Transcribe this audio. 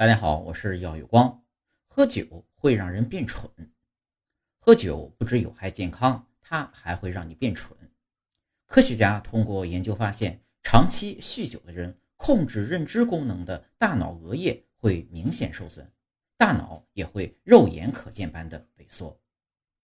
大家好，我是耀有光。喝酒会让人变蠢，喝酒不只有害健康，它还会让你变蠢。科学家通过研究发现，长期酗酒的人，控制认知功能的大脑额叶会明显受损，大脑也会肉眼可见般的萎缩。